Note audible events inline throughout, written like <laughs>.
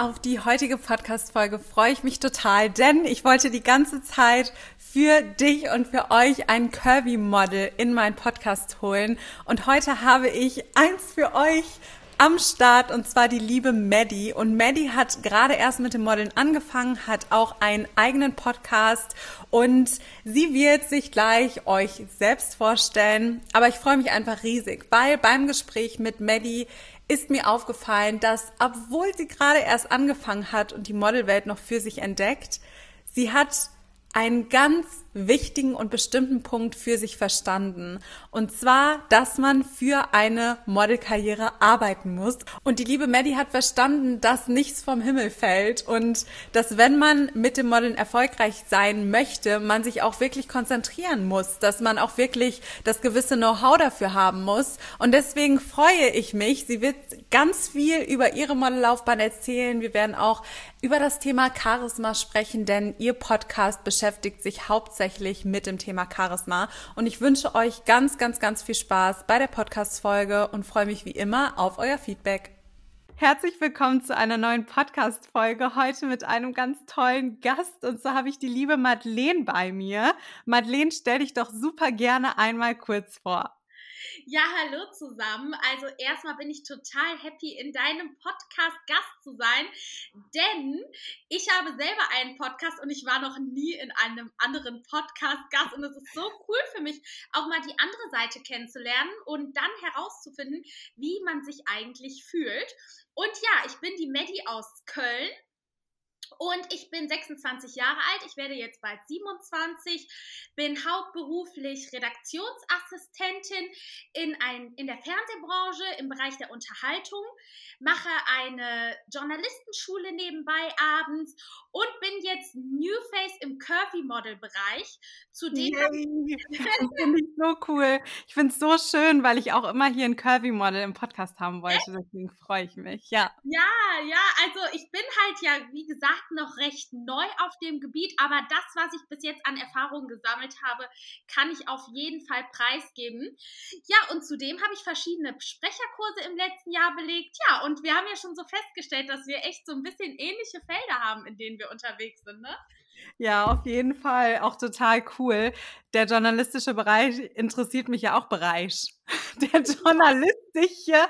Auf die heutige Podcast-Folge freue ich mich total, denn ich wollte die ganze Zeit für dich und für euch ein Curvy-Model in meinen Podcast holen. Und heute habe ich eins für euch am Start und zwar die liebe Maddie. Und Maddie hat gerade erst mit dem Modeln angefangen, hat auch einen eigenen Podcast und sie wird sich gleich euch selbst vorstellen. Aber ich freue mich einfach riesig, weil beim Gespräch mit Maddie ist mir aufgefallen, dass obwohl sie gerade erst angefangen hat und die Modelwelt noch für sich entdeckt, sie hat einen ganz wichtigen und bestimmten Punkt für sich verstanden. Und zwar, dass man für eine Modelkarriere arbeiten muss. Und die liebe Maddie hat verstanden, dass nichts vom Himmel fällt und dass wenn man mit dem Modeln erfolgreich sein möchte, man sich auch wirklich konzentrieren muss, dass man auch wirklich das gewisse Know-how dafür haben muss. Und deswegen freue ich mich. Sie wird ganz viel über ihre Modellaufbahn erzählen. Wir werden auch über das Thema Charisma sprechen, denn ihr Podcast beschäftigt sich hauptsächlich hauptsächlich mit dem Thema Charisma. Und ich wünsche euch ganz, ganz, ganz viel Spaß bei der Podcast-Folge und freue mich wie immer auf euer Feedback. Herzlich willkommen zu einer neuen Podcast-Folge. Heute mit einem ganz tollen Gast. Und so habe ich die liebe Madeleine bei mir. Madeleine, stell dich doch super gerne einmal kurz vor. Ja, hallo zusammen. Also erstmal bin ich total happy, in deinem Podcast Gast zu sein, denn ich habe selber einen Podcast und ich war noch nie in einem anderen Podcast Gast und es ist so cool für mich, auch mal die andere Seite kennenzulernen und dann herauszufinden, wie man sich eigentlich fühlt. Und ja, ich bin die Maddie aus Köln und ich bin 26 Jahre alt, ich werde jetzt bald 27, bin hauptberuflich Redaktionsassistentin in, ein, in der Fernsehbranche im Bereich der Unterhaltung, mache eine Journalistenschule nebenbei abends und bin jetzt New Face im Curvy Model Bereich. Zudem <laughs> <laughs> das finde ich so cool. Ich finde es so schön, weil ich auch immer hier ein Curvy Model im Podcast haben wollte. Deswegen freue ich mich. Ja. Ja, ja. Also ich bin halt ja, wie gesagt, noch recht neu auf dem Gebiet, aber das, was ich bis jetzt an Erfahrungen gesammelt habe, kann ich auf jeden Fall preisgeben. Ja, und zudem habe ich verschiedene Sprecherkurse im letzten Jahr belegt. Ja, und wir haben ja schon so festgestellt, dass wir echt so ein bisschen ähnliche Felder haben, in denen wir unterwegs sind, ne? Ja, auf jeden Fall. Auch total cool. Der journalistische Bereich interessiert mich ja auch Bereich. <laughs> Der journalistische,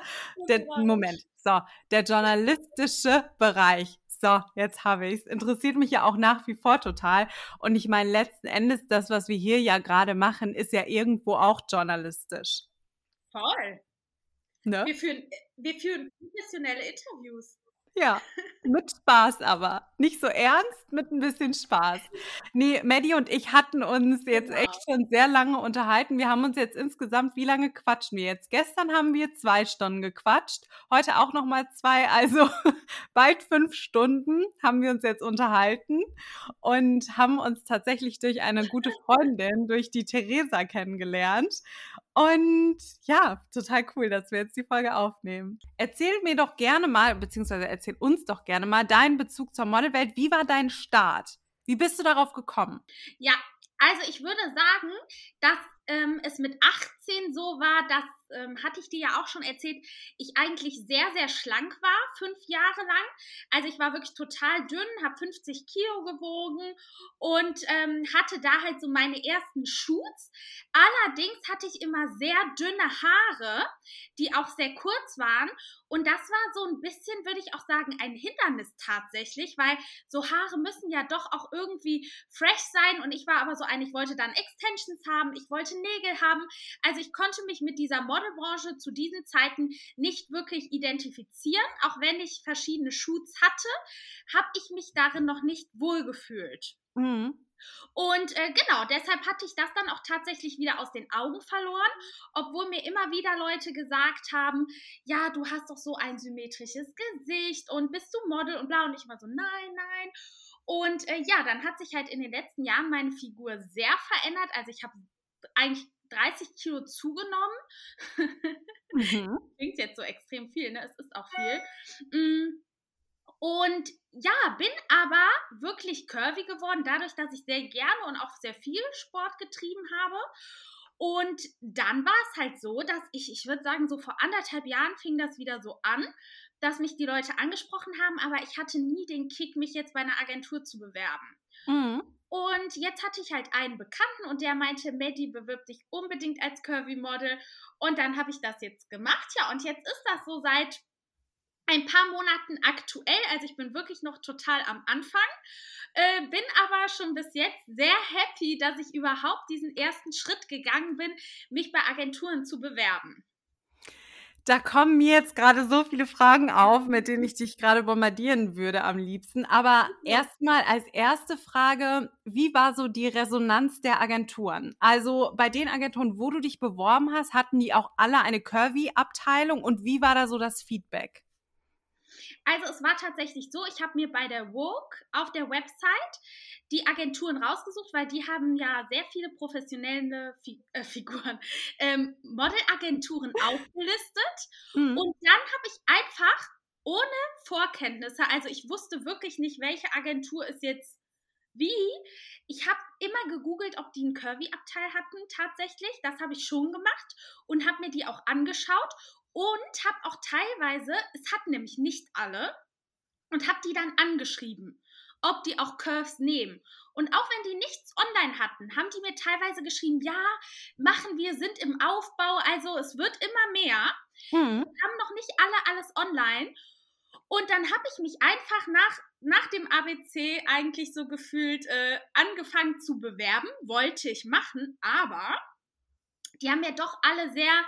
der, Moment, so, der journalistische Bereich. So, jetzt habe ich es. Interessiert mich ja auch nach wie vor total. Und ich meine, letzten Endes, das, was wir hier ja gerade machen, ist ja irgendwo auch journalistisch. Voll. Ne? Wir, führen, wir führen professionelle Interviews. Ja, mit Spaß aber. Nicht so ernst, mit ein bisschen Spaß. Nee, Maddie und ich hatten uns jetzt genau. echt schon sehr lange unterhalten. Wir haben uns jetzt insgesamt, wie lange quatschen wir jetzt? Gestern haben wir zwei Stunden gequatscht, heute auch nochmal zwei, also <laughs> bald fünf Stunden haben wir uns jetzt unterhalten und haben uns tatsächlich durch eine gute Freundin, durch die Theresa kennengelernt. Und ja, total cool, dass wir jetzt die Folge aufnehmen. Erzähl mir doch gerne mal, beziehungsweise erzähl uns doch gerne mal deinen Bezug zur Modelwelt. Wie war dein Start? Wie bist du darauf gekommen? Ja, also ich würde sagen, dass ähm, es mit 18 so war, dass ähm, hatte ich dir ja auch schon erzählt, ich eigentlich sehr, sehr schlank war, fünf Jahre lang. Also ich war wirklich total dünn, habe 50 Kilo gewogen und ähm, hatte da halt so meine ersten Shoots. Allerdings hatte ich immer sehr dünne Haare, die auch sehr kurz waren. Und das war so ein bisschen, würde ich auch sagen, ein Hindernis tatsächlich, weil so Haare müssen ja doch auch irgendwie fresh sein. Und ich war aber so ein, ich wollte dann Extensions haben, ich wollte Nägel haben. Also ich konnte mich mit dieser Modelbranche zu diesen Zeiten nicht wirklich identifizieren. Auch wenn ich verschiedene Shoots hatte, habe ich mich darin noch nicht wohlgefühlt. Mhm. Und äh, genau, deshalb hatte ich das dann auch tatsächlich wieder aus den Augen verloren, obwohl mir immer wieder Leute gesagt haben, ja, du hast doch so ein symmetrisches Gesicht und bist du Model und bla und ich war so, nein, nein. Und äh, ja, dann hat sich halt in den letzten Jahren meine Figur sehr verändert. Also ich habe eigentlich 30 Kilo zugenommen. Mhm. <laughs> Klingt jetzt so extrem viel, ne? Es ist auch viel. Mm. Und ja, bin aber wirklich curvy geworden, dadurch, dass ich sehr gerne und auch sehr viel Sport getrieben habe. Und dann war es halt so, dass ich, ich würde sagen, so vor anderthalb Jahren fing das wieder so an dass mich die Leute angesprochen haben, aber ich hatte nie den Kick, mich jetzt bei einer Agentur zu bewerben. Mhm. Und jetzt hatte ich halt einen Bekannten und der meinte, Maddie, bewirb dich unbedingt als Curvy-Model. Und dann habe ich das jetzt gemacht. Ja, und jetzt ist das so seit ein paar Monaten aktuell. Also ich bin wirklich noch total am Anfang. Äh, bin aber schon bis jetzt sehr happy, dass ich überhaupt diesen ersten Schritt gegangen bin, mich bei Agenturen zu bewerben. Da kommen mir jetzt gerade so viele Fragen auf, mit denen ich dich gerade bombardieren würde am liebsten. Aber erstmal als erste Frage, wie war so die Resonanz der Agenturen? Also bei den Agenturen, wo du dich beworben hast, hatten die auch alle eine Curvy-Abteilung und wie war da so das Feedback? Also es war tatsächlich so, ich habe mir bei der Vogue auf der Website die Agenturen rausgesucht, weil die haben ja sehr viele professionelle Fi äh, Figuren, <laughs> ähm, Modelagenturen <laughs> aufgelistet. Mhm. Und dann habe ich einfach ohne Vorkenntnisse, also ich wusste wirklich nicht, welche Agentur ist jetzt wie. Ich habe immer gegoogelt, ob die einen Curvy-Abteil hatten tatsächlich. Das habe ich schon gemacht und habe mir die auch angeschaut und habe auch teilweise, es hatten nämlich nicht alle, und habe die dann angeschrieben, ob die auch Curves nehmen. Und auch wenn die nichts online hatten, haben die mir teilweise geschrieben, ja, machen wir, sind im Aufbau, also es wird immer mehr. Mhm. Haben noch nicht alle alles online. Und dann habe ich mich einfach nach, nach dem ABC eigentlich so gefühlt äh, angefangen zu bewerben. Wollte ich machen, aber die haben mir doch alle sehr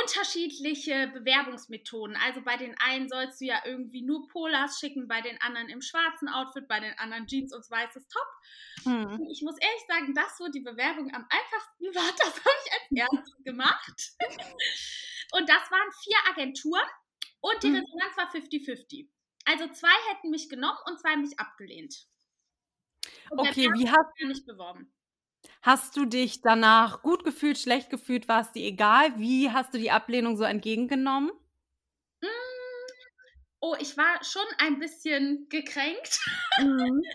unterschiedliche Bewerbungsmethoden. Also bei den einen sollst du ja irgendwie nur Polars schicken, bei den anderen im schwarzen Outfit, bei den anderen Jeans und weißes Top. Hm. Ich muss ehrlich sagen, das, wo die Bewerbung am einfachsten <laughs> war, das habe ich als erstes <laughs> gemacht. und das waren vier Agenturen und die hm. Resonanz war 50-50. Also zwei hätten mich genommen und zwei mich abgelehnt. Und okay, wie hast du mich beworben? Hast du dich danach gut gefühlt, schlecht gefühlt? War es dir egal? Wie hast du die Ablehnung so entgegengenommen? Hm, oh, ich war schon ein bisschen gekränkt. Mhm. <laughs>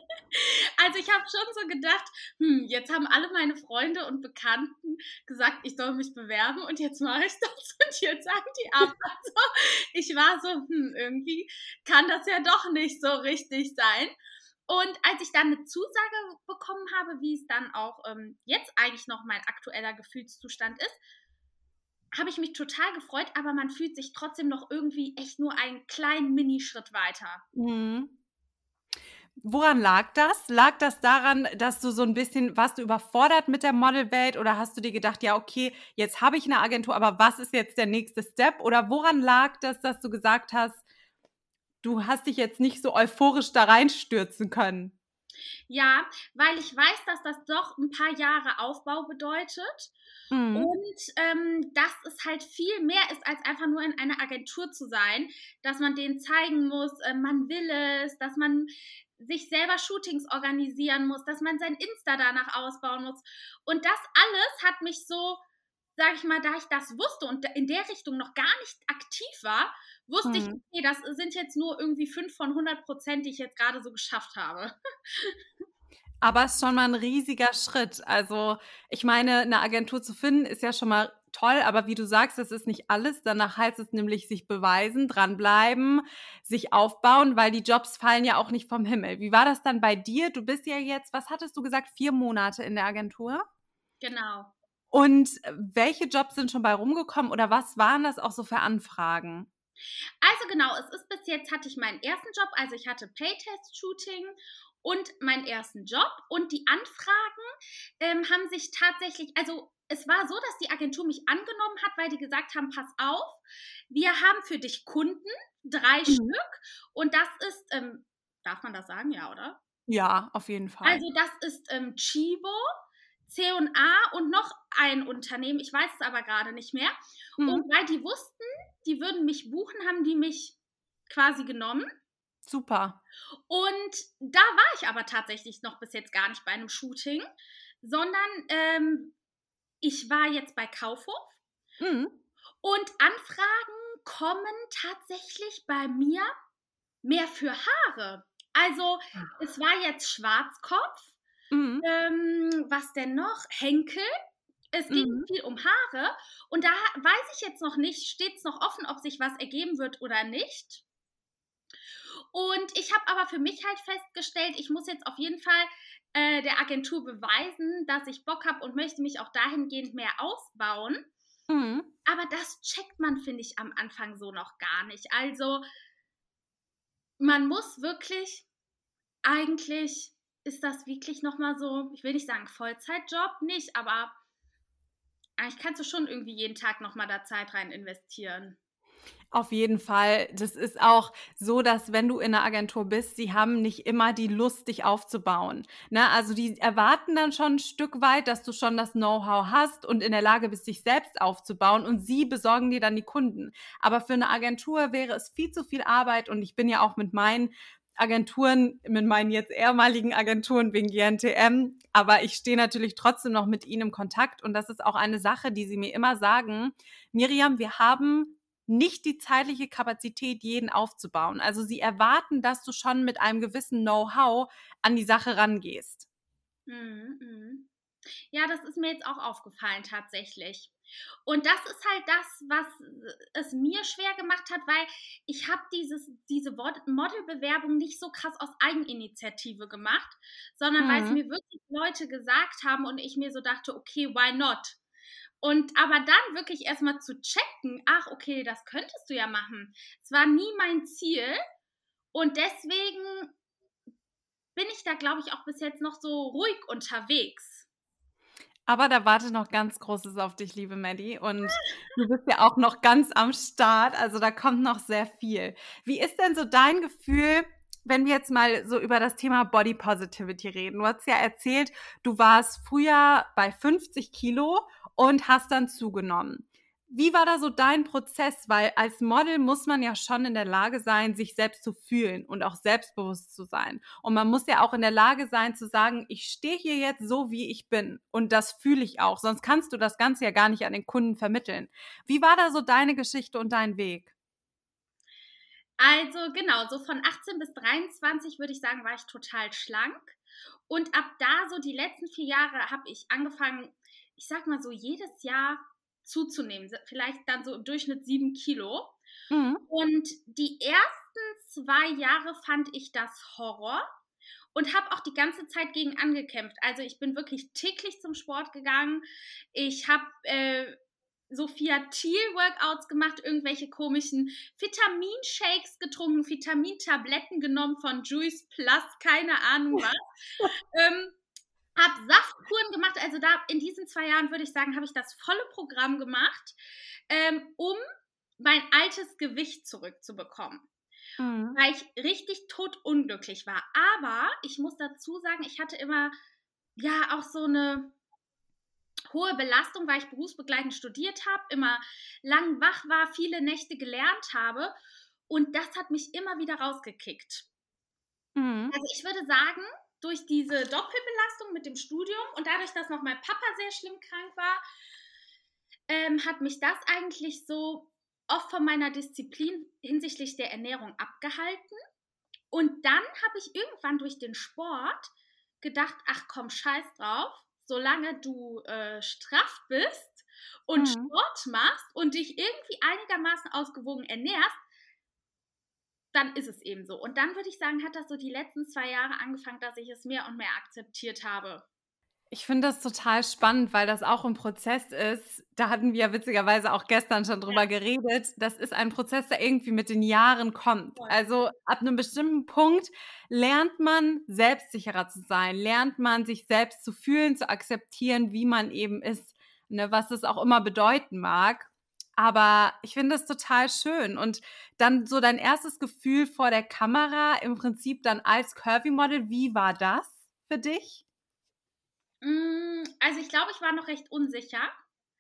Also ich habe schon so gedacht, hm, jetzt haben alle meine Freunde und Bekannten gesagt, ich soll mich bewerben und jetzt mache ich <laughs> das und jetzt sagen die <laughs> ab. Also ich war so, hm, irgendwie kann das ja doch nicht so richtig sein. Und als ich dann eine Zusage bekommen habe, wie es dann auch ähm, jetzt eigentlich noch mein aktueller Gefühlszustand ist, habe ich mich total gefreut, aber man fühlt sich trotzdem noch irgendwie echt nur einen kleinen Minischritt weiter. Mhm. Woran lag das? Lag das daran, dass du so ein bisschen, warst du überfordert mit der Modelwelt oder hast du dir gedacht, ja, okay, jetzt habe ich eine Agentur, aber was ist jetzt der nächste Step? Oder woran lag das, dass du gesagt hast, du hast dich jetzt nicht so euphorisch da reinstürzen können. Ja, weil ich weiß, dass das doch ein paar Jahre Aufbau bedeutet. Mhm. Und ähm, dass es halt viel mehr ist, als einfach nur in einer Agentur zu sein, dass man denen zeigen muss, äh, man will es, dass man sich selber Shootings organisieren muss, dass man sein Insta danach ausbauen muss. Und das alles hat mich so, sag ich mal, da ich das wusste und in der Richtung noch gar nicht aktiv war, wusste hm. ich, okay, das sind jetzt nur irgendwie fünf von 100 Prozent, die ich jetzt gerade so geschafft habe. Aber es ist schon mal ein riesiger Schritt. Also, ich meine, eine Agentur zu finden ist ja schon mal toll, aber wie du sagst, das ist nicht alles. Danach heißt es nämlich sich beweisen, dranbleiben, sich aufbauen, weil die Jobs fallen ja auch nicht vom Himmel. Wie war das dann bei dir? Du bist ja jetzt, was hattest du gesagt, vier Monate in der Agentur? Genau. Und welche Jobs sind schon bei rumgekommen oder was waren das auch so für Anfragen? Also genau, es ist bis jetzt hatte ich meinen ersten Job, also ich hatte Playtest-Shooting und meinen ersten Job und die Anfragen ähm, haben sich tatsächlich, also es war so, dass die Agentur mich angenommen hat, weil die gesagt haben, pass auf, wir haben für dich Kunden, drei mhm. Stück und das ist, ähm, darf man das sagen, ja, oder? Ja, auf jeden Fall. Also das ist ähm, Chibo, C&A und noch ein Unternehmen, ich weiß es aber gerade nicht mehr. Mhm. Und weil die wussten, die würden mich buchen, haben die mich quasi genommen. Super. Und da war ich aber tatsächlich noch bis jetzt gar nicht bei einem Shooting, sondern ähm, ich war jetzt bei Kaufhof. Mhm. Und Anfragen kommen tatsächlich bei mir mehr für Haare. Also es war jetzt Schwarzkopf. Mhm. Ähm, was denn noch? Henkel Es ging mhm. viel um Haare und da weiß ich jetzt noch nicht, steht es noch offen, ob sich was ergeben wird oder nicht. Und ich habe aber für mich halt festgestellt, ich muss jetzt auf jeden Fall äh, der Agentur beweisen, dass ich Bock habe und möchte mich auch dahingehend mehr ausbauen. Mhm. Aber das checkt man, finde ich, am Anfang so noch gar nicht. Also man muss wirklich, eigentlich ist das wirklich nochmal so, ich will nicht sagen Vollzeitjob, nicht, aber eigentlich kannst du schon irgendwie jeden Tag nochmal da Zeit rein investieren. Auf jeden Fall. Das ist auch so, dass wenn du in einer Agentur bist, sie haben nicht immer die Lust, dich aufzubauen. Ne? Also die erwarten dann schon ein Stück weit, dass du schon das Know-how hast und in der Lage bist, dich selbst aufzubauen und sie besorgen dir dann die Kunden. Aber für eine Agentur wäre es viel zu viel Arbeit und ich bin ja auch mit meinen Agenturen, mit meinen jetzt ehemaligen Agenturen wegen GNTM, aber ich stehe natürlich trotzdem noch mit ihnen im Kontakt und das ist auch eine Sache, die sie mir immer sagen. Miriam, wir haben nicht die zeitliche Kapazität, jeden aufzubauen. Also sie erwarten, dass du schon mit einem gewissen Know-how an die Sache rangehst. Mhm, mhm. Ja, das ist mir jetzt auch aufgefallen tatsächlich. Und das ist halt das, was es mir schwer gemacht hat, weil ich habe diese Modelbewerbung nicht so krass aus Eigeninitiative gemacht, sondern mhm. weil es mir wirklich Leute gesagt haben und ich mir so dachte, okay, why not? Und aber dann wirklich erstmal zu checken, ach, okay, das könntest du ja machen. Es war nie mein Ziel. Und deswegen bin ich da, glaube ich, auch bis jetzt noch so ruhig unterwegs. Aber da wartet noch ganz Großes auf dich, liebe Maddie. Und du bist ja auch noch ganz am Start. Also da kommt noch sehr viel. Wie ist denn so dein Gefühl, wenn wir jetzt mal so über das Thema Body Positivity reden? Du hast ja erzählt, du warst früher bei 50 Kilo und hast dann zugenommen. Wie war da so dein Prozess? Weil als Model muss man ja schon in der Lage sein, sich selbst zu fühlen und auch selbstbewusst zu sein. Und man muss ja auch in der Lage sein zu sagen, ich stehe hier jetzt so, wie ich bin. Und das fühle ich auch. Sonst kannst du das Ganze ja gar nicht an den Kunden vermitteln. Wie war da so deine Geschichte und dein Weg? Also genau, so von 18 bis 23 würde ich sagen, war ich total schlank. Und ab da, so die letzten vier Jahre, habe ich angefangen, ich sag mal so, jedes Jahr zuzunehmen. Vielleicht dann so im Durchschnitt sieben Kilo. Mhm. Und die ersten zwei Jahre fand ich das Horror und habe auch die ganze Zeit gegen angekämpft. Also ich bin wirklich täglich zum Sport gegangen. Ich habe äh, Sophia Thiel-Workouts gemacht, irgendwelche komischen Vitaminshakes getrunken, Vitamintabletten genommen von Juice Plus, keine Ahnung was. <laughs> ähm, habe Saftkuren gemacht, also da in diesen zwei Jahren würde ich sagen, habe ich das volle Programm gemacht, ähm, um mein altes Gewicht zurückzubekommen. Mhm. Weil ich richtig totunglücklich war. Aber ich muss dazu sagen, ich hatte immer ja auch so eine hohe Belastung, weil ich berufsbegleitend studiert habe, immer lang wach war, viele Nächte gelernt habe. Und das hat mich immer wieder rausgekickt. Mhm. Also ich würde sagen, durch diese Doppelbelastung mit dem Studium und dadurch, dass noch mein Papa sehr schlimm krank war, ähm, hat mich das eigentlich so oft von meiner Disziplin hinsichtlich der Ernährung abgehalten. Und dann habe ich irgendwann durch den Sport gedacht, ach komm, scheiß drauf, solange du äh, straff bist und mhm. Sport machst und dich irgendwie einigermaßen ausgewogen ernährst, dann ist es eben so. Und dann würde ich sagen, hat das so die letzten zwei Jahre angefangen, dass ich es mehr und mehr akzeptiert habe. Ich finde das total spannend, weil das auch ein Prozess ist. Da hatten wir ja witzigerweise auch gestern schon drüber ja. geredet. Das ist ein Prozess, der irgendwie mit den Jahren kommt. Also ab einem bestimmten Punkt lernt man selbstsicherer zu sein, lernt man sich selbst zu fühlen, zu akzeptieren, wie man eben ist, ne, was es auch immer bedeuten mag. Aber ich finde es total schön. Und dann so dein erstes Gefühl vor der Kamera, im Prinzip dann als Curvy-Model, wie war das für dich? Mm, also ich glaube, ich war noch recht unsicher.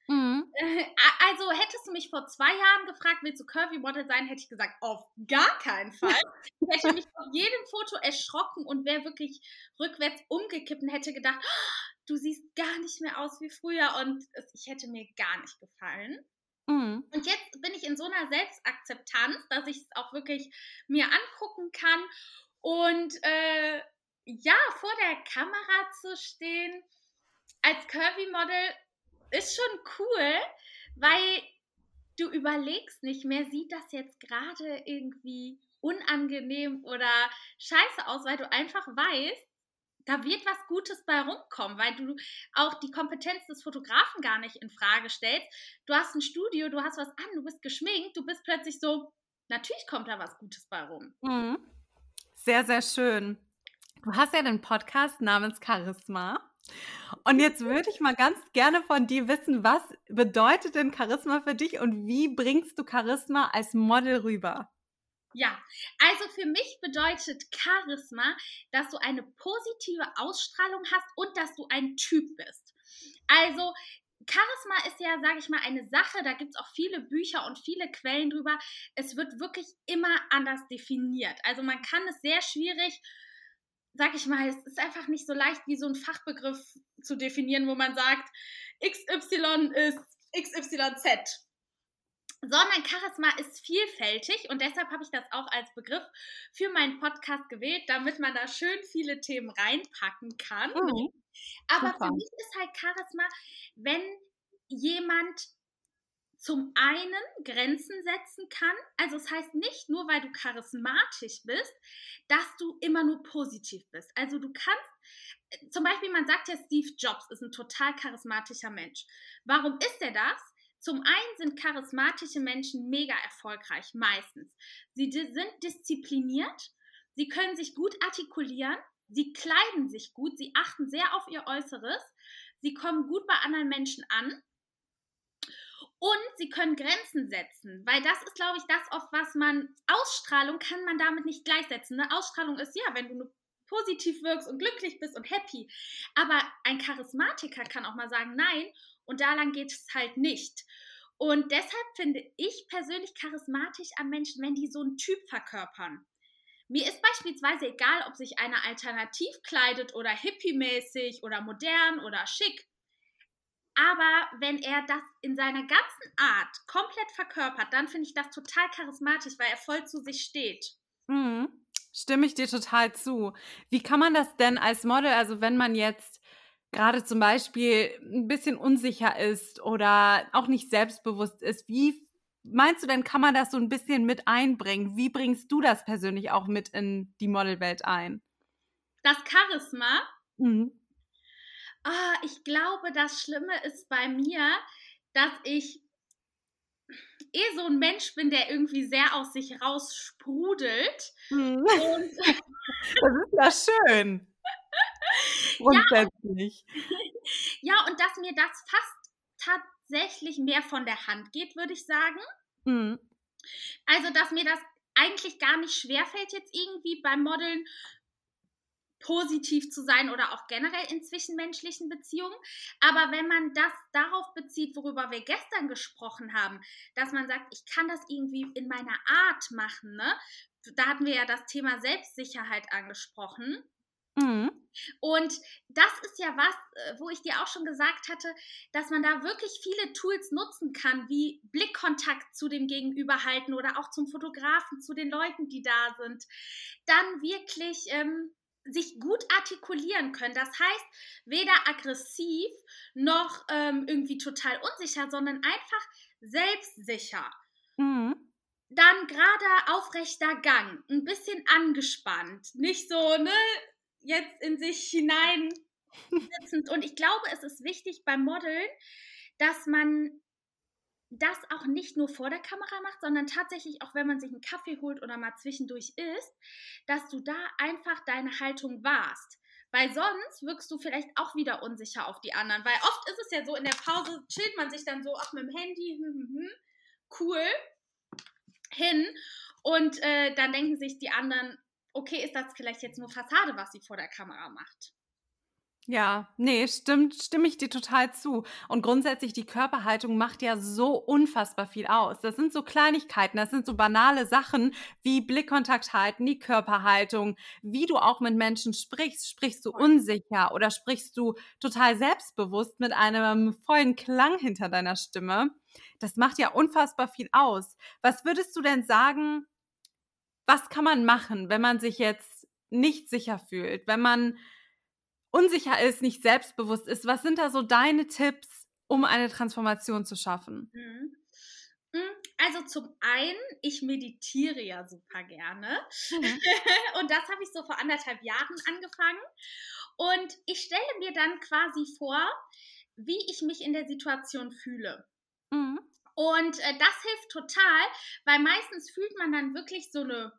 Mhm. <laughs> Also hättest du mich vor zwei Jahren gefragt, willst du Curvy Model sein, hätte ich gesagt, auf gar keinen Fall. Ich hätte mich auf jedem Foto erschrocken und wäre wirklich rückwärts umgekippt und hätte gedacht, oh, du siehst gar nicht mehr aus wie früher und ich hätte mir gar nicht gefallen. Mhm. Und jetzt bin ich in so einer Selbstakzeptanz, dass ich es auch wirklich mir angucken kann. Und äh, ja, vor der Kamera zu stehen als Curvy-Model ist schon cool, weil du überlegst nicht mehr, sieht das jetzt gerade irgendwie unangenehm oder scheiße aus, weil du einfach weißt, da wird was Gutes bei rumkommen, weil du auch die Kompetenz des Fotografen gar nicht in Frage stellst. Du hast ein Studio, du hast was an, du bist geschminkt, du bist plötzlich so, natürlich kommt da was Gutes bei rum. Mhm. Sehr, sehr schön. Du hast ja den Podcast namens Charisma. Und jetzt würde ich mal ganz gerne von dir wissen, was bedeutet denn Charisma für dich und wie bringst du Charisma als Model rüber? Ja, also für mich bedeutet Charisma, dass du eine positive Ausstrahlung hast und dass du ein Typ bist. Also Charisma ist ja, sage ich mal, eine Sache, da gibt es auch viele Bücher und viele Quellen drüber. Es wird wirklich immer anders definiert. Also man kann es sehr schwierig, sag ich mal, es ist einfach nicht so leicht wie so ein Fachbegriff zu definieren, wo man sagt, XY ist XYZ sondern Charisma ist vielfältig und deshalb habe ich das auch als Begriff für meinen Podcast gewählt, damit man da schön viele Themen reinpacken kann. Mhm. Aber Super. für mich ist halt Charisma, wenn jemand zum einen Grenzen setzen kann. Also es das heißt nicht nur, weil du charismatisch bist, dass du immer nur positiv bist. Also du kannst, zum Beispiel, man sagt ja, Steve Jobs ist ein total charismatischer Mensch. Warum ist er das? Zum einen sind charismatische Menschen mega erfolgreich, meistens. Sie sind diszipliniert, sie können sich gut artikulieren, sie kleiden sich gut, sie achten sehr auf ihr Äußeres, sie kommen gut bei anderen Menschen an und sie können Grenzen setzen, weil das ist, glaube ich, das, auf was man Ausstrahlung kann man damit nicht gleichsetzen. Ne? Ausstrahlung ist ja, wenn du positiv wirkst und glücklich bist und happy. Aber ein Charismatiker kann auch mal sagen, nein, und da lang geht es halt nicht. Und deshalb finde ich persönlich charismatisch an Menschen, wenn die so einen Typ verkörpern. Mir ist beispielsweise egal, ob sich einer alternativ kleidet oder hippie-mäßig oder modern oder schick. Aber wenn er das in seiner ganzen Art komplett verkörpert, dann finde ich das total charismatisch, weil er voll zu sich steht. Mhm. Stimme ich dir total zu. Wie kann man das denn als Model, also wenn man jetzt gerade zum Beispiel ein bisschen unsicher ist oder auch nicht selbstbewusst ist, wie meinst du denn, kann man das so ein bisschen mit einbringen? Wie bringst du das persönlich auch mit in die Modelwelt ein? Das Charisma? Mhm. Oh, ich glaube, das Schlimme ist bei mir, dass ich eh so ein Mensch bin, der irgendwie sehr aus sich raus sprudelt. Mhm. <laughs> das ist ja schön. <laughs> Grundsätzlich. Ja, ja, und dass mir das fast tatsächlich mehr von der Hand geht, würde ich sagen. Mhm. Also, dass mir das eigentlich gar nicht schwerfällt, jetzt irgendwie beim Modeln positiv zu sein oder auch generell in zwischenmenschlichen Beziehungen. Aber wenn man das darauf bezieht, worüber wir gestern gesprochen haben, dass man sagt, ich kann das irgendwie in meiner Art machen, ne? Da hatten wir ja das Thema Selbstsicherheit angesprochen. Mhm. Und das ist ja was, äh, wo ich dir auch schon gesagt hatte, dass man da wirklich viele Tools nutzen kann, wie Blickkontakt zu dem Gegenüber halten oder auch zum Fotografen, zu den Leuten, die da sind. Dann wirklich ähm, sich gut artikulieren können. Das heißt, weder aggressiv noch ähm, irgendwie total unsicher, sondern einfach selbstsicher. Mhm dann gerade aufrechter Gang, ein bisschen angespannt, nicht so, ne, jetzt in sich hinein sitzend. Und ich glaube, es ist wichtig beim Modeln, dass man das auch nicht nur vor der Kamera macht, sondern tatsächlich auch, wenn man sich einen Kaffee holt oder mal zwischendurch isst, dass du da einfach deine Haltung warst. Weil sonst wirkst du vielleicht auch wieder unsicher auf die anderen. Weil oft ist es ja so, in der Pause chillt man sich dann so, ach, mit dem Handy, hm, hm, hm, cool, hin. Und äh, dann denken sich die anderen, okay, ist das vielleicht jetzt nur Fassade, was sie vor der Kamera macht? Ja, nee, stimmt, stimme ich dir total zu. Und grundsätzlich, die Körperhaltung macht ja so unfassbar viel aus. Das sind so Kleinigkeiten, das sind so banale Sachen wie Blickkontakt halten, die Körperhaltung, wie du auch mit Menschen sprichst. Sprichst du unsicher oder sprichst du total selbstbewusst mit einem vollen Klang hinter deiner Stimme? Das macht ja unfassbar viel aus. Was würdest du denn sagen, was kann man machen, wenn man sich jetzt nicht sicher fühlt, wenn man unsicher ist, nicht selbstbewusst ist? Was sind da so deine Tipps, um eine Transformation zu schaffen? Mhm. Hm, also zum einen, ich meditiere ja super gerne. Mhm. <laughs> und das habe ich so vor anderthalb Jahren angefangen. Und ich stelle mir dann quasi vor, wie ich mich in der Situation fühle. Mhm. Und äh, das hilft total, weil meistens fühlt man dann wirklich so eine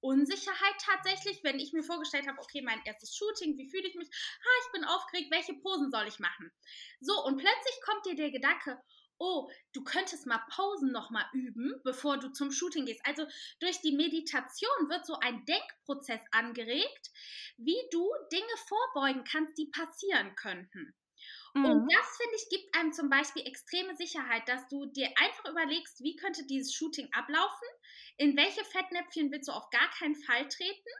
Unsicherheit tatsächlich, wenn ich mir vorgestellt habe, okay, mein erstes Shooting, wie fühle ich mich? Ha, ich bin aufgeregt, welche Posen soll ich machen? So, und plötzlich kommt dir der Gedanke, oh, du könntest mal Posen nochmal üben, bevor du zum Shooting gehst. Also durch die Meditation wird so ein Denkprozess angeregt, wie du Dinge vorbeugen kannst, die passieren könnten. Mhm. Und das, finde ich, gibt einem zum Beispiel extreme Sicherheit, dass du dir einfach überlegst, wie könnte dieses Shooting ablaufen, in welche Fettnäpfchen willst du auf gar keinen Fall treten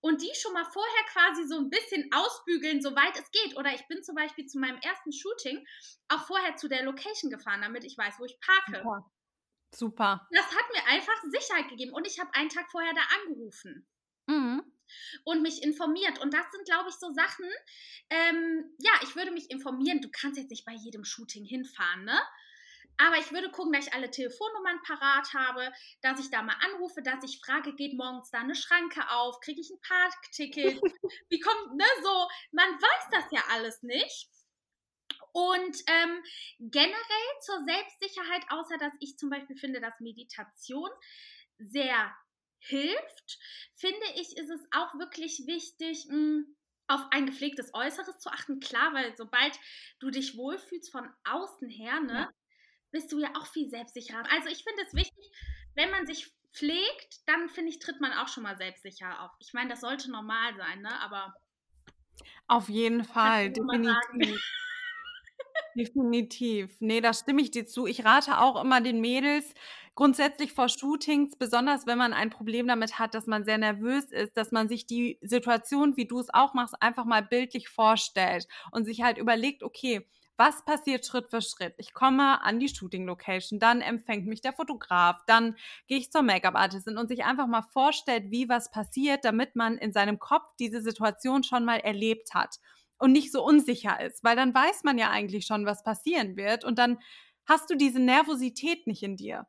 und die schon mal vorher quasi so ein bisschen ausbügeln, soweit es geht. Oder ich bin zum Beispiel zu meinem ersten Shooting auch vorher zu der Location gefahren, damit ich weiß, wo ich parke. Super. Super. Das hat mir einfach Sicherheit gegeben und ich habe einen Tag vorher da angerufen. Mhm. Und mich informiert. Und das sind, glaube ich, so Sachen. Ähm, ja, ich würde mich informieren. Du kannst jetzt nicht bei jedem Shooting hinfahren, ne? Aber ich würde gucken, dass ich alle Telefonnummern parat habe, dass ich da mal anrufe, dass ich frage, geht morgens da eine Schranke auf, kriege ich ein Parkticket? <laughs> Wie kommt, ne, so, man weiß das ja alles nicht. Und ähm, generell zur Selbstsicherheit, außer dass ich zum Beispiel finde, dass Meditation sehr hilft, finde ich, ist es auch wirklich wichtig, mh, hm, auf ein gepflegtes Äußeres zu achten. Klar, weil sobald du dich wohlfühlst von außen her, ne, ja bist du ja auch viel selbstsicherer. Also ich finde es wichtig, wenn man sich pflegt, dann finde ich, tritt man auch schon mal selbstsicher auf. Ich meine, das sollte normal sein, ne? Aber. Auf jeden <laughs> Fall, definitiv. Definitiv. Nee, da stimme ich dir zu. Ich rate auch immer den Mädels grundsätzlich vor Shootings, besonders wenn man ein Problem damit hat, dass man sehr nervös ist, dass man sich die Situation, wie du es auch machst, einfach mal bildlich vorstellt und sich halt überlegt, okay, was passiert Schritt für Schritt? Ich komme an die Shooting Location, dann empfängt mich der Fotograf, dann gehe ich zur Make-up-Artistin und sich einfach mal vorstellt, wie was passiert, damit man in seinem Kopf diese Situation schon mal erlebt hat und nicht so unsicher ist, weil dann weiß man ja eigentlich schon, was passieren wird und dann hast du diese Nervosität nicht in dir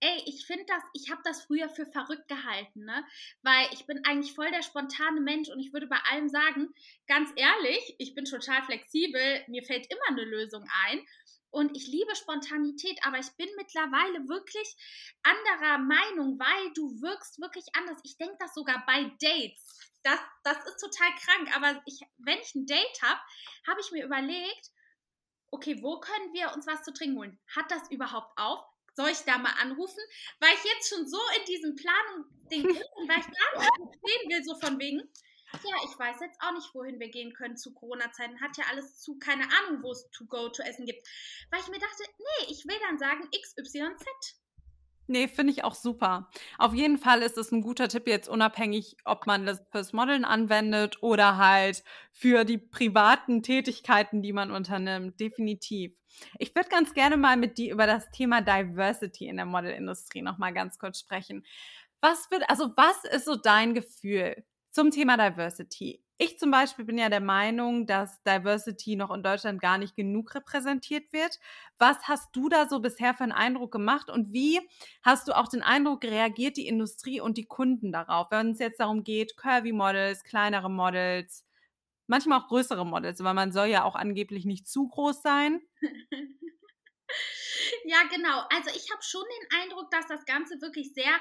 ey, ich finde das, ich habe das früher für verrückt gehalten, ne? Weil ich bin eigentlich voll der spontane Mensch und ich würde bei allem sagen, ganz ehrlich, ich bin total flexibel, mir fällt immer eine Lösung ein. Und ich liebe Spontanität, aber ich bin mittlerweile wirklich anderer Meinung, weil du wirkst wirklich anders. Ich denke das sogar bei Dates. Das, das ist total krank, aber ich, wenn ich ein Date habe, habe ich mir überlegt, okay, wo können wir uns was zu trinken holen? Hat das überhaupt auf? Soll ich da mal anrufen? Weil ich jetzt schon so in diesem Planung-Ding bin und weil ich gar nicht sehen will, so von wegen, ja, ich weiß jetzt auch nicht, wohin wir gehen können zu Corona-Zeiten. Hat ja alles zu, keine Ahnung, wo es to go zu essen gibt. Weil ich mir dachte, nee, ich will dann sagen XYZ. Nee, finde ich auch super. Auf jeden Fall ist es ein guter Tipp jetzt unabhängig, ob man das fürs Modeln anwendet oder halt für die privaten Tätigkeiten, die man unternimmt. Definitiv. Ich würde ganz gerne mal mit dir über das Thema Diversity in der Modelindustrie noch mal ganz kurz sprechen. Was wird, also was ist so dein Gefühl zum Thema Diversity? Ich zum Beispiel bin ja der Meinung, dass Diversity noch in Deutschland gar nicht genug repräsentiert wird. Was hast du da so bisher für einen Eindruck gemacht und wie hast du auch den Eindruck, reagiert die Industrie und die Kunden darauf, wenn es jetzt darum geht, Curvy Models, kleinere Models, manchmal auch größere Models, weil man soll ja auch angeblich nicht zu groß sein. <laughs> Ja, genau. Also ich habe schon den Eindruck, dass das Ganze wirklich sehr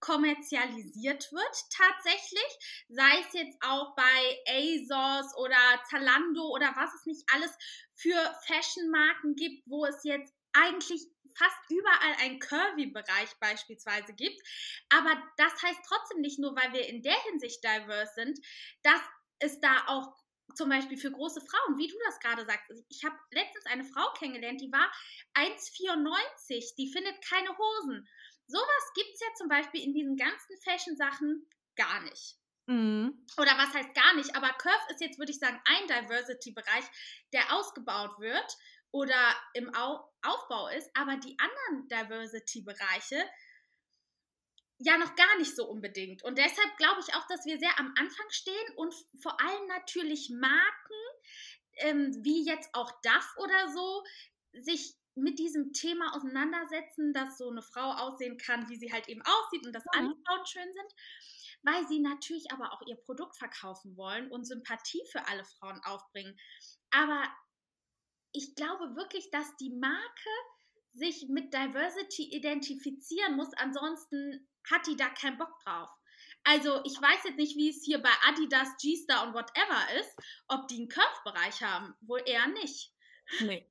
kommerzialisiert wird tatsächlich, sei es jetzt auch bei ASOS oder Zalando oder was es nicht alles für Fashion-Marken gibt, wo es jetzt eigentlich fast überall einen Curvy-Bereich beispielsweise gibt. Aber das heißt trotzdem nicht nur, weil wir in der Hinsicht diverse sind, dass es da auch zum Beispiel für große Frauen, wie du das gerade sagst. Ich habe letztens eine Frau kennengelernt, die war 1,94, die findet keine Hosen. Sowas gibt es ja zum Beispiel in diesen ganzen Fashion-Sachen gar nicht. Mhm. Oder was heißt gar nicht, aber Curve ist jetzt, würde ich sagen, ein Diversity-Bereich, der ausgebaut wird oder im Au Aufbau ist, aber die anderen Diversity-Bereiche ja noch gar nicht so unbedingt. Und deshalb glaube ich auch, dass wir sehr am Anfang stehen und vor allem natürlich Marken, ähm, wie jetzt auch DAF oder so, sich mit diesem Thema auseinandersetzen, dass so eine Frau aussehen kann, wie sie halt eben aussieht und dass mhm. alle Frauen schön sind, weil sie natürlich aber auch ihr Produkt verkaufen wollen und Sympathie für alle Frauen aufbringen. Aber ich glaube wirklich, dass die Marke sich mit Diversity identifizieren muss, ansonsten hat die da keinen Bock drauf. Also ich weiß jetzt nicht, wie es hier bei Adidas, G-Star und whatever ist, ob die einen Curve-Bereich haben. Wohl eher nicht. Nee.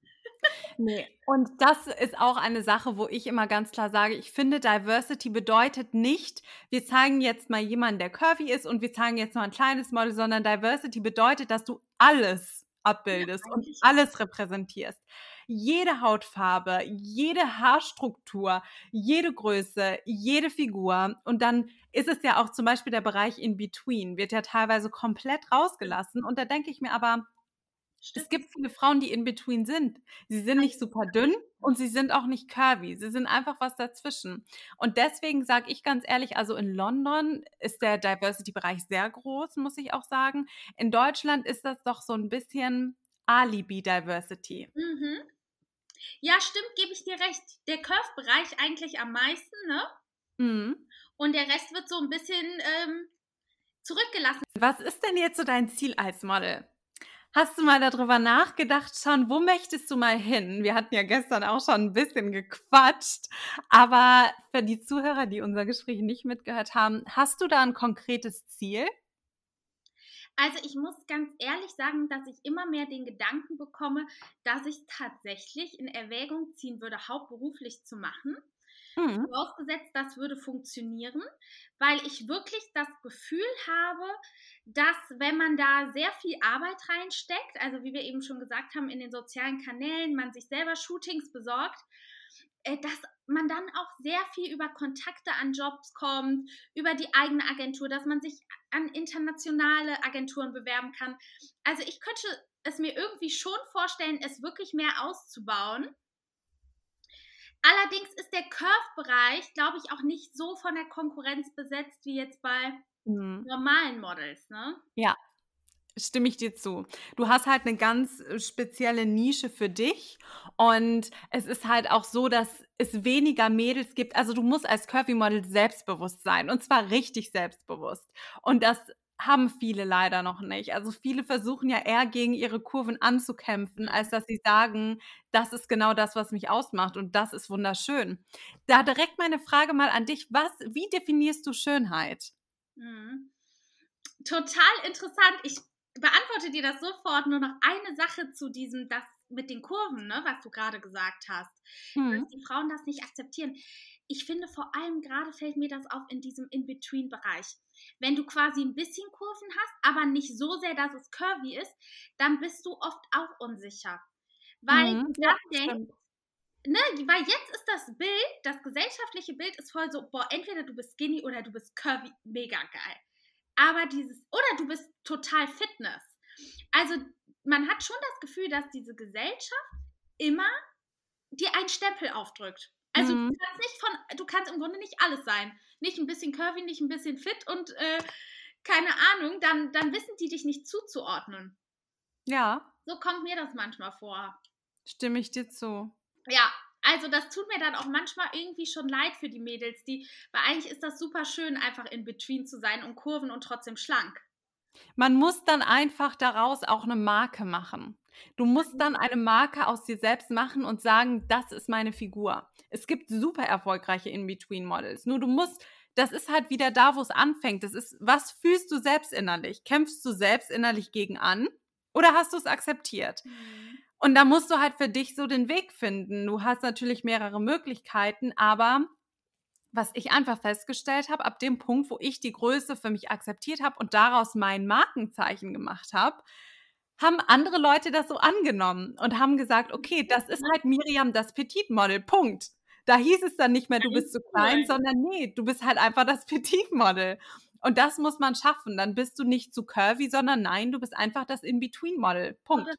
Nee. Und das ist auch eine Sache, wo ich immer ganz klar sage, ich finde, Diversity bedeutet nicht, wir zeigen jetzt mal jemanden, der curvy ist und wir zeigen jetzt mal ein kleines Model, sondern Diversity bedeutet, dass du alles abbildest ja, und alles repräsentierst. Jede Hautfarbe, jede Haarstruktur, jede Größe, jede Figur. Und dann ist es ja auch zum Beispiel der Bereich in between, wird ja teilweise komplett rausgelassen. Und da denke ich mir aber, Stimmt. Es gibt viele Frauen, die in between sind. Sie sind nicht super dünn und sie sind auch nicht curvy. Sie sind einfach was dazwischen. Und deswegen sage ich ganz ehrlich, also in London ist der Diversity-Bereich sehr groß, muss ich auch sagen. In Deutschland ist das doch so ein bisschen Alibi-Diversity. Mhm. Ja, stimmt, gebe ich dir recht. Der Curve-Bereich eigentlich am meisten, ne? Mhm. Und der Rest wird so ein bisschen ähm, zurückgelassen. Was ist denn jetzt so dein Ziel als Model? Hast du mal darüber nachgedacht, schon, wo möchtest du mal hin? Wir hatten ja gestern auch schon ein bisschen gequatscht, aber für die Zuhörer, die unser Gespräch nicht mitgehört haben, hast du da ein konkretes Ziel? Also ich muss ganz ehrlich sagen, dass ich immer mehr den Gedanken bekomme, dass ich tatsächlich in Erwägung ziehen würde, hauptberuflich zu machen. Mhm. Vorausgesetzt, das würde funktionieren, weil ich wirklich das Gefühl habe, dass wenn man da sehr viel Arbeit reinsteckt, also wie wir eben schon gesagt haben, in den sozialen Kanälen, man sich selber Shootings besorgt, äh, dass man dann auch sehr viel über Kontakte an Jobs kommt, über die eigene Agentur, dass man sich an internationale Agenturen bewerben kann. Also ich könnte es mir irgendwie schon vorstellen, es wirklich mehr auszubauen. Allerdings ist der Curve-Bereich, glaube ich, auch nicht so von der Konkurrenz besetzt wie jetzt bei mhm. normalen Models, ne? Ja, stimme ich dir zu. Du hast halt eine ganz äh, spezielle Nische für dich und es ist halt auch so, dass es weniger Mädels gibt. Also du musst als Curvy Model selbstbewusst sein und zwar richtig selbstbewusst. Und das haben viele leider noch nicht. Also viele versuchen ja eher gegen ihre Kurven anzukämpfen, als dass sie sagen, das ist genau das, was mich ausmacht und das ist wunderschön. Da direkt meine Frage mal an dich, was, wie definierst du Schönheit? Mhm. Total interessant. Ich beantworte dir das sofort. Nur noch eine Sache zu diesem, das mit den Kurven, ne, was du gerade gesagt hast, mhm. dass die Frauen das nicht akzeptieren. Ich finde vor allem gerade fällt mir das auf in diesem In-Between-Bereich. Wenn du quasi ein bisschen Kurven hast, aber nicht so sehr, dass es curvy ist, dann bist du oft auch unsicher. Weil mhm, ja, denkst, ne, weil jetzt ist das Bild, das gesellschaftliche Bild ist voll so, boah, entweder du bist skinny oder du bist curvy, mega geil. Aber dieses, oder du bist total Fitness. Also man hat schon das Gefühl, dass diese Gesellschaft immer dir einen Stempel aufdrückt. Also mhm. du kannst nicht von, du kannst im Grunde nicht alles sein. Nicht ein bisschen curvy, nicht ein bisschen fit und äh, keine Ahnung, dann, dann wissen die dich nicht zuzuordnen. Ja. So kommt mir das manchmal vor. Stimme ich dir zu. Ja, also das tut mir dann auch manchmal irgendwie schon leid für die Mädels, die, weil eigentlich ist das super schön, einfach in Between zu sein und Kurven und trotzdem schlank. Man muss dann einfach daraus auch eine Marke machen. Du musst dann eine Marke aus dir selbst machen und sagen, das ist meine Figur. Es gibt super erfolgreiche In-Between-Models. Nur du musst, das ist halt wieder da, wo es anfängt. Das ist, was fühlst du selbst innerlich? Kämpfst du selbst innerlich gegen an oder hast du es akzeptiert? Mhm. Und da musst du halt für dich so den Weg finden. Du hast natürlich mehrere Möglichkeiten, aber was ich einfach festgestellt habe, ab dem Punkt, wo ich die Größe für mich akzeptiert habe und daraus mein Markenzeichen gemacht habe, haben andere Leute das so angenommen und haben gesagt, okay, das ist halt Miriam das Petit Model, Punkt. Da hieß es dann nicht mehr, du bist zu klein, sondern nee, du bist halt einfach das <laughs> Petit Model. Und das muss man schaffen. Dann bist du nicht zu curvy, sondern nein, du bist einfach das In-Between Model. Punkt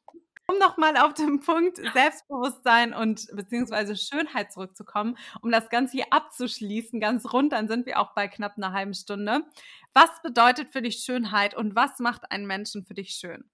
um nochmal auf den Punkt Selbstbewusstsein und beziehungsweise Schönheit zurückzukommen, um das Ganze hier abzuschließen, ganz rund, dann sind wir auch bei knapp einer halben Stunde. Was bedeutet für dich Schönheit und was macht einen Menschen für dich schön?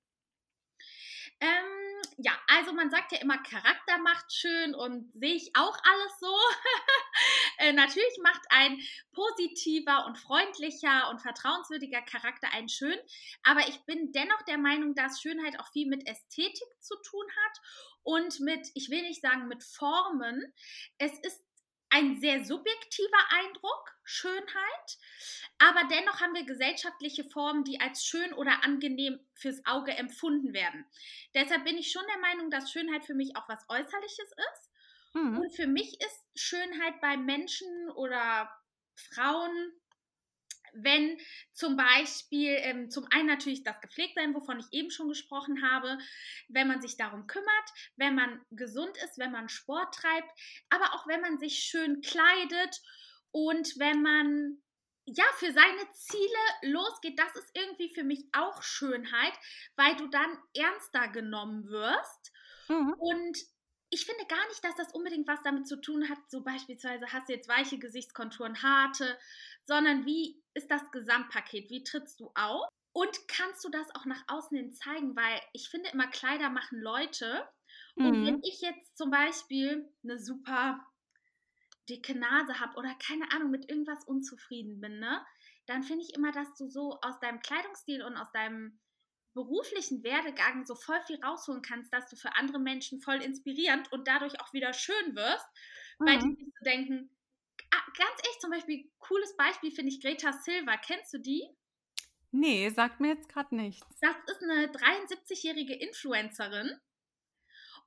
Ähm, ja, also man sagt ja immer, Charakter macht schön und sehe ich auch alles so. <laughs> äh, natürlich macht ein positiver und freundlicher und vertrauenswürdiger Charakter einen schön, aber ich bin dennoch der Meinung, dass Schönheit auch viel mit Ästhetik zu tun hat und mit, ich will nicht sagen mit Formen. Es ist ein sehr subjektiver Eindruck, Schönheit, aber dennoch haben wir gesellschaftliche Formen, die als schön oder angenehm fürs Auge empfunden werden. Deshalb bin ich schon der Meinung, dass Schönheit für mich auch was Äußerliches ist. Mhm. Und für mich ist Schönheit bei Menschen oder Frauen wenn zum Beispiel ähm, zum einen natürlich das Gepflegtsein, wovon ich eben schon gesprochen habe, wenn man sich darum kümmert, wenn man gesund ist, wenn man Sport treibt, aber auch wenn man sich schön kleidet und wenn man ja für seine Ziele losgeht, das ist irgendwie für mich auch Schönheit, weil du dann ernster genommen wirst mhm. und ich finde gar nicht, dass das unbedingt was damit zu tun hat, so beispielsweise hast du jetzt weiche Gesichtskonturen, harte, sondern wie ist das Gesamtpaket? Wie trittst du auf? Und kannst du das auch nach außen hin zeigen? Weil ich finde immer, Kleider machen Leute. Und mhm. wenn ich jetzt zum Beispiel eine super dicke Nase habe oder keine Ahnung, mit irgendwas unzufrieden bin, ne? Dann finde ich immer, dass du so aus deinem Kleidungsstil und aus deinem beruflichen Werdegang so voll viel rausholen kannst, dass du für andere Menschen voll inspirierend und dadurch auch wieder schön wirst, mhm. weil die sich so denken, ah, ganz echt zum Beispiel, cooles Beispiel finde ich Greta Silva. Kennst du die? Nee, sagt mir jetzt gerade nichts. Das ist eine 73-jährige Influencerin.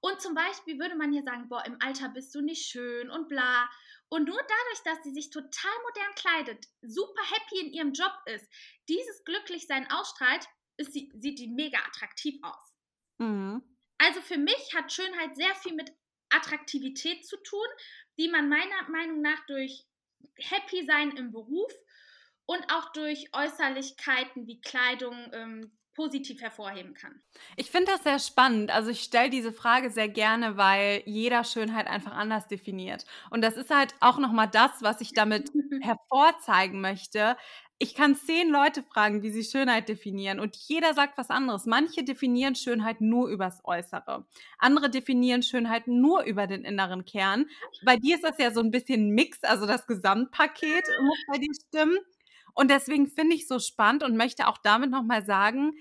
Und zum Beispiel würde man hier sagen, boah, im Alter bist du nicht schön und bla. Und nur dadurch, dass sie sich total modern kleidet, super happy in ihrem Job ist, dieses Glücklichsein ausstrahlt, ist sie, sieht die mega attraktiv aus. Mhm. Also für mich hat Schönheit sehr viel mit Attraktivität zu tun, die man meiner Meinung nach durch Happy sein im Beruf und auch durch Äußerlichkeiten wie Kleidung ähm, positiv hervorheben kann. Ich finde das sehr spannend. Also ich stelle diese Frage sehr gerne, weil jeder Schönheit einfach anders definiert. Und das ist halt auch nochmal das, was ich damit <laughs> hervorzeigen möchte ich kann zehn Leute fragen, wie sie Schönheit definieren und jeder sagt was anderes. Manche definieren Schönheit nur übers Äußere. Andere definieren Schönheit nur über den inneren Kern. Bei dir ist das ja so ein bisschen Mix, also das Gesamtpaket muss bei dir stimmen. Und deswegen finde ich so spannend und möchte auch damit nochmal sagen,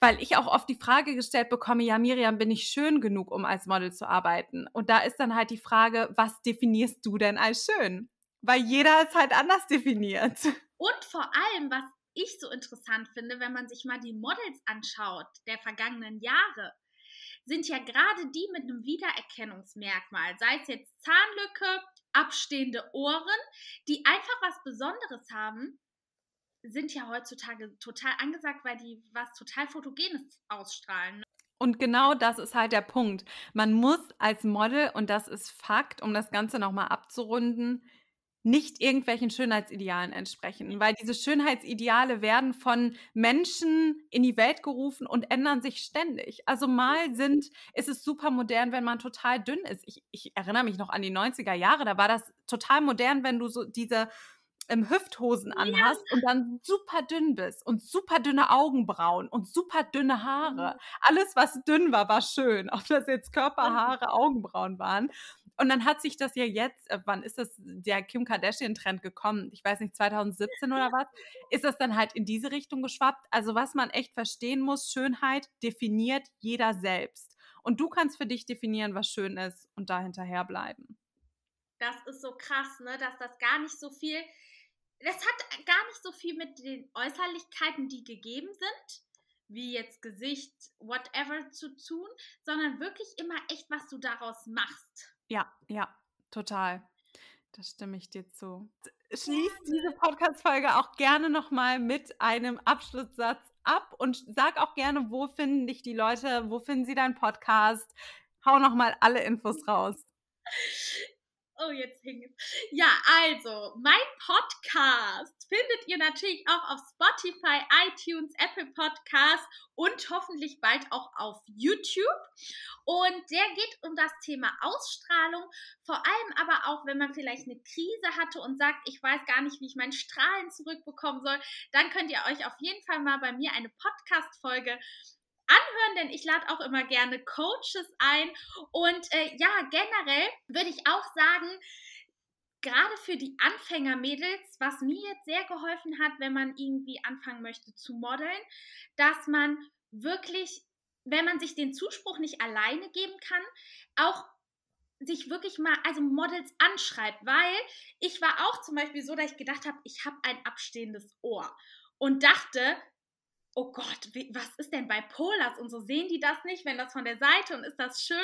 weil ich auch oft die Frage gestellt bekomme, ja, Miriam, bin ich schön genug, um als Model zu arbeiten? Und da ist dann halt die Frage, was definierst du denn als schön? Weil jeder es halt anders definiert. Und vor allem, was ich so interessant finde, wenn man sich mal die Models anschaut der vergangenen Jahre, sind ja gerade die mit einem Wiedererkennungsmerkmal, sei es jetzt Zahnlücke, abstehende Ohren, die einfach was Besonderes haben, sind ja heutzutage total angesagt, weil die was total Fotogenes ausstrahlen. Ne? Und genau das ist halt der Punkt. Man muss als Model, und das ist Fakt, um das Ganze nochmal abzurunden, nicht irgendwelchen Schönheitsidealen entsprechen, weil diese Schönheitsideale werden von Menschen in die Welt gerufen und ändern sich ständig. Also mal sind, ist es super modern, wenn man total dünn ist. Ich, ich erinnere mich noch an die 90er Jahre, da war das total modern, wenn du so diese ähm, Hüfthosen anhast ja. und dann super dünn bist und super dünne Augenbrauen und super dünne Haare. Mhm. Alles, was dünn war, war schön. Ob das jetzt Körperhaare, Augenbrauen waren. Und dann hat sich das ja jetzt, äh, wann ist das der Kim Kardashian-Trend gekommen? Ich weiß nicht, 2017 oder was? Ist das dann halt in diese Richtung geschwappt? Also was man echt verstehen muss, Schönheit definiert jeder selbst. Und du kannst für dich definieren, was schön ist und da hinterher bleiben. Das ist so krass, ne? dass das gar nicht so viel, das hat gar nicht so viel mit den Äußerlichkeiten, die gegeben sind, wie jetzt Gesicht, whatever zu tun, sondern wirklich immer echt, was du daraus machst. Ja, ja, total. Da stimme ich dir zu. Schließ diese Podcast-Folge auch gerne nochmal mit einem Abschlusssatz ab und sag auch gerne, wo finden dich die Leute, wo finden sie deinen Podcast? Hau nochmal alle Infos raus. <laughs> Oh, jetzt hing es. Ja, also, mein Podcast findet ihr natürlich auch auf Spotify, iTunes, Apple Podcasts und hoffentlich bald auch auf YouTube. Und der geht um das Thema Ausstrahlung, vor allem aber auch, wenn man vielleicht eine Krise hatte und sagt, ich weiß gar nicht, wie ich meinen Strahlen zurückbekommen soll, dann könnt ihr euch auf jeden Fall mal bei mir eine Podcast-Folge anhören, denn ich lade auch immer gerne Coaches ein. Und äh, ja, generell würde ich auch sagen, gerade für die Anfängermädels, was mir jetzt sehr geholfen hat, wenn man irgendwie anfangen möchte zu modeln, dass man wirklich, wenn man sich den Zuspruch nicht alleine geben kann, auch sich wirklich mal, also Models anschreibt, weil ich war auch zum Beispiel so, dass ich gedacht habe, ich habe ein abstehendes Ohr und dachte, oh Gott, wie, was ist denn bei Polars und so sehen die das nicht, wenn das von der Seite und ist das schön?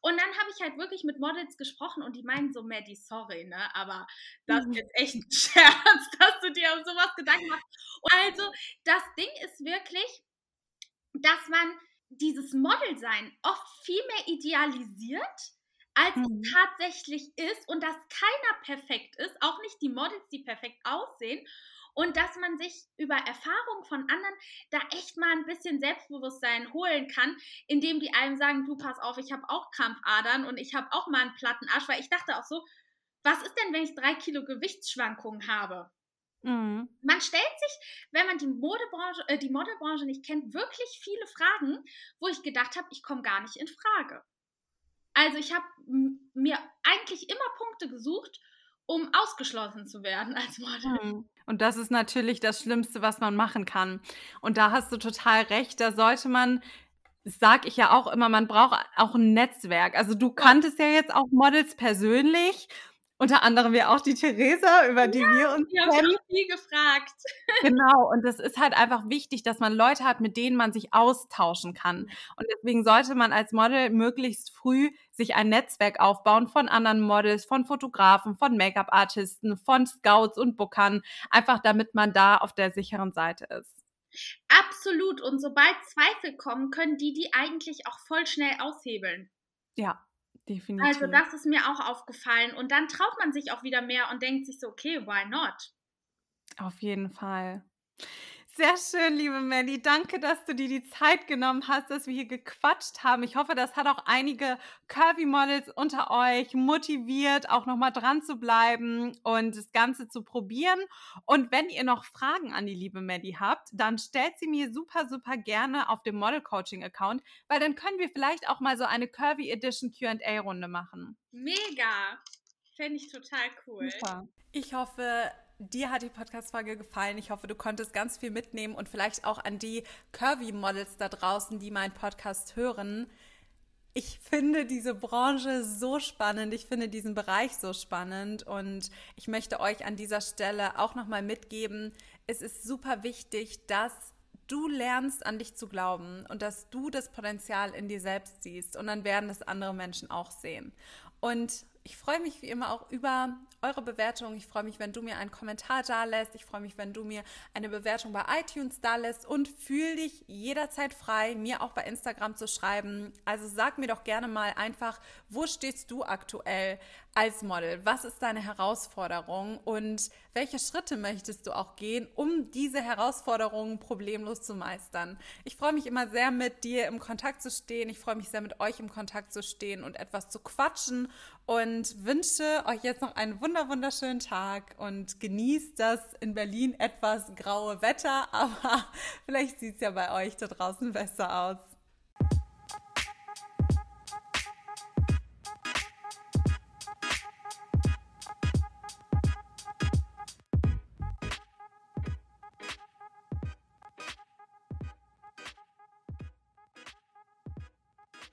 Und dann habe ich halt wirklich mit Models gesprochen und die meinen so, Maddie, sorry, ne, aber das ist jetzt echt ein <laughs> Scherz, dass du dir um sowas Gedanken machst. Und also, das Ding ist wirklich, dass man dieses Modelsein oft viel mehr idealisiert, als mhm. es tatsächlich ist und dass keiner perfekt ist, auch nicht die Models, die perfekt aussehen und dass man sich über Erfahrungen von anderen da echt mal ein bisschen Selbstbewusstsein holen kann, indem die einem sagen, du pass auf, ich habe auch Krampfadern und ich habe auch mal einen platten Arsch, weil ich dachte auch so, was ist denn, wenn ich drei Kilo Gewichtsschwankungen habe? Mhm. Man stellt sich, wenn man die Modebranche, äh, die Modelbranche nicht kennt, wirklich viele Fragen, wo ich gedacht habe, ich komme gar nicht in Frage. Also ich habe mir eigentlich immer Punkte gesucht, um ausgeschlossen zu werden als Model. Mhm. Und das ist natürlich das Schlimmste, was man machen kann. Und da hast du total recht, da sollte man sag ich ja auch immer, man braucht auch ein Netzwerk. Also du kanntest ja jetzt auch Models persönlich unter anderem ja auch die Theresa, über die ja, wir uns die kennen. Ich viel gefragt. <laughs> Genau, und es ist halt einfach wichtig, dass man Leute hat, mit denen man sich austauschen kann. Und deswegen sollte man als Model möglichst früh sich ein Netzwerk aufbauen von anderen Models, von Fotografen, von Make-up-Artisten, von Scouts und Bookern, einfach damit man da auf der sicheren Seite ist. Absolut. Und sobald Zweifel kommen, können die die eigentlich auch voll schnell aushebeln. Ja, Definitiv. Also das ist mir auch aufgefallen. Und dann traut man sich auch wieder mehr und denkt sich so, okay, why not? Auf jeden Fall. Sehr schön, liebe Melly. Danke, dass du dir die Zeit genommen hast, dass wir hier gequatscht haben. Ich hoffe, das hat auch einige Curvy-Models unter euch motiviert, auch nochmal dran zu bleiben und das Ganze zu probieren. Und wenn ihr noch Fragen an die liebe Melly habt, dann stellt sie mir super, super gerne auf dem Model Coaching Account, weil dann können wir vielleicht auch mal so eine Curvy Edition Q&A-Runde machen. Mega! Fände ich total cool. Super. Ich hoffe, dir hat die Podcast-Folge gefallen. Ich hoffe, du konntest ganz viel mitnehmen und vielleicht auch an die Curvy-Models da draußen, die meinen Podcast hören. Ich finde diese Branche so spannend. Ich finde diesen Bereich so spannend. Und ich möchte euch an dieser Stelle auch nochmal mitgeben, es ist super wichtig, dass du lernst, an dich zu glauben und dass du das Potenzial in dir selbst siehst. Und dann werden das andere Menschen auch sehen. Und ich freue mich wie immer auch über eure Bewertung. Ich freue mich, wenn du mir einen Kommentar da lässt. Ich freue mich, wenn du mir eine Bewertung bei iTunes da lässt und fühl dich jederzeit frei, mir auch bei Instagram zu schreiben. Also sag mir doch gerne mal einfach, wo stehst du aktuell als Model? Was ist deine Herausforderung und welche Schritte möchtest du auch gehen, um diese Herausforderungen problemlos zu meistern? Ich freue mich immer sehr, mit dir im Kontakt zu stehen. Ich freue mich sehr, mit euch im Kontakt zu stehen und etwas zu quatschen und wünsche euch jetzt noch einen wunder wunderschönen Tag und genießt das in Berlin etwas graue Wetter, <laughs> aber vielleicht sieht es ja bei euch da draußen besser aus.